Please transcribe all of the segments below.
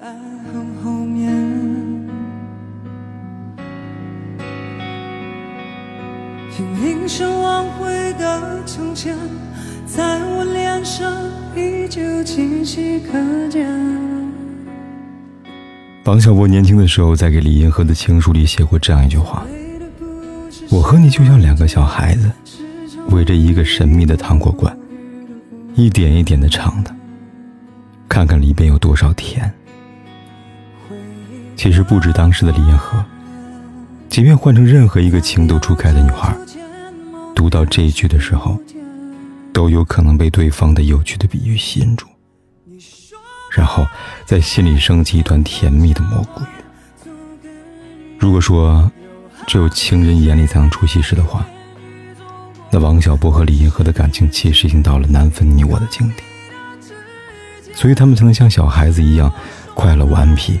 在很后面，听铃声挽回的从前，在我脸上依旧清晰可见。王小波年轻的时候，在给李银河的情书里写过这样一句话：“我和你就像两个小孩子，围着一个神秘的糖果罐，一点一点的尝的，看看里边有多少甜。”其实不止当时的李银河，即便换成任何一个情窦初开的女孩，读到这一句的时候，都有可能被对方的有趣的比喻吸引住，然后在心里升起一团甜蜜的蘑菇云。如果说只有情人眼里才能出西施的话，那王小波和李银河的感情其实已经到了难分你我的境地，所以他们才能像小孩子一样快乐顽皮。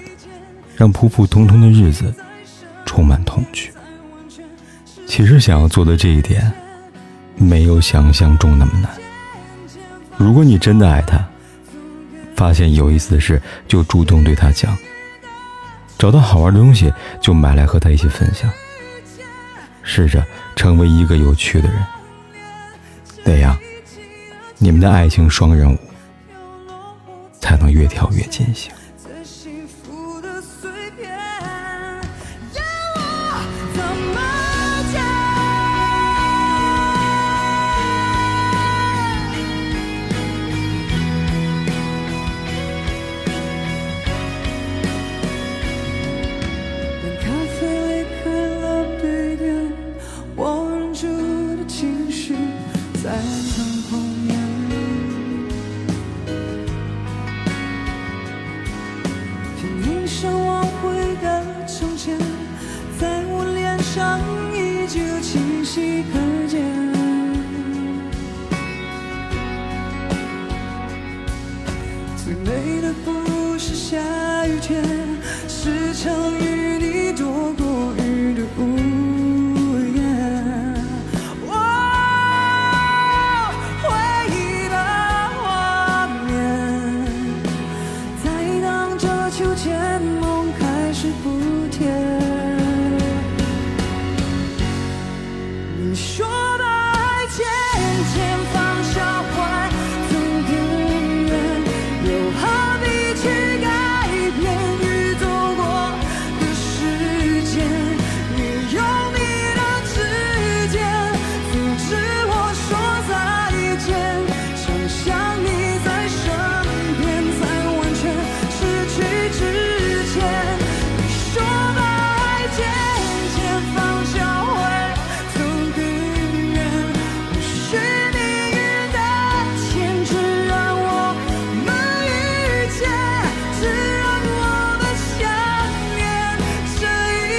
让普普通通的日子充满童趣。其实想要做的这一点，没有想象中那么难。如果你真的爱他，发现有意思的事就主动对他讲；找到好玩的东西就买来和他一起分享。试着成为一个有趣的人，那样你们的爱情双人舞才能越跳越尽兴。一张红颜拼命想挽回的从前在我脸上依旧清晰可见。最美的不是下雨天是曾雨你说的爱，渐渐。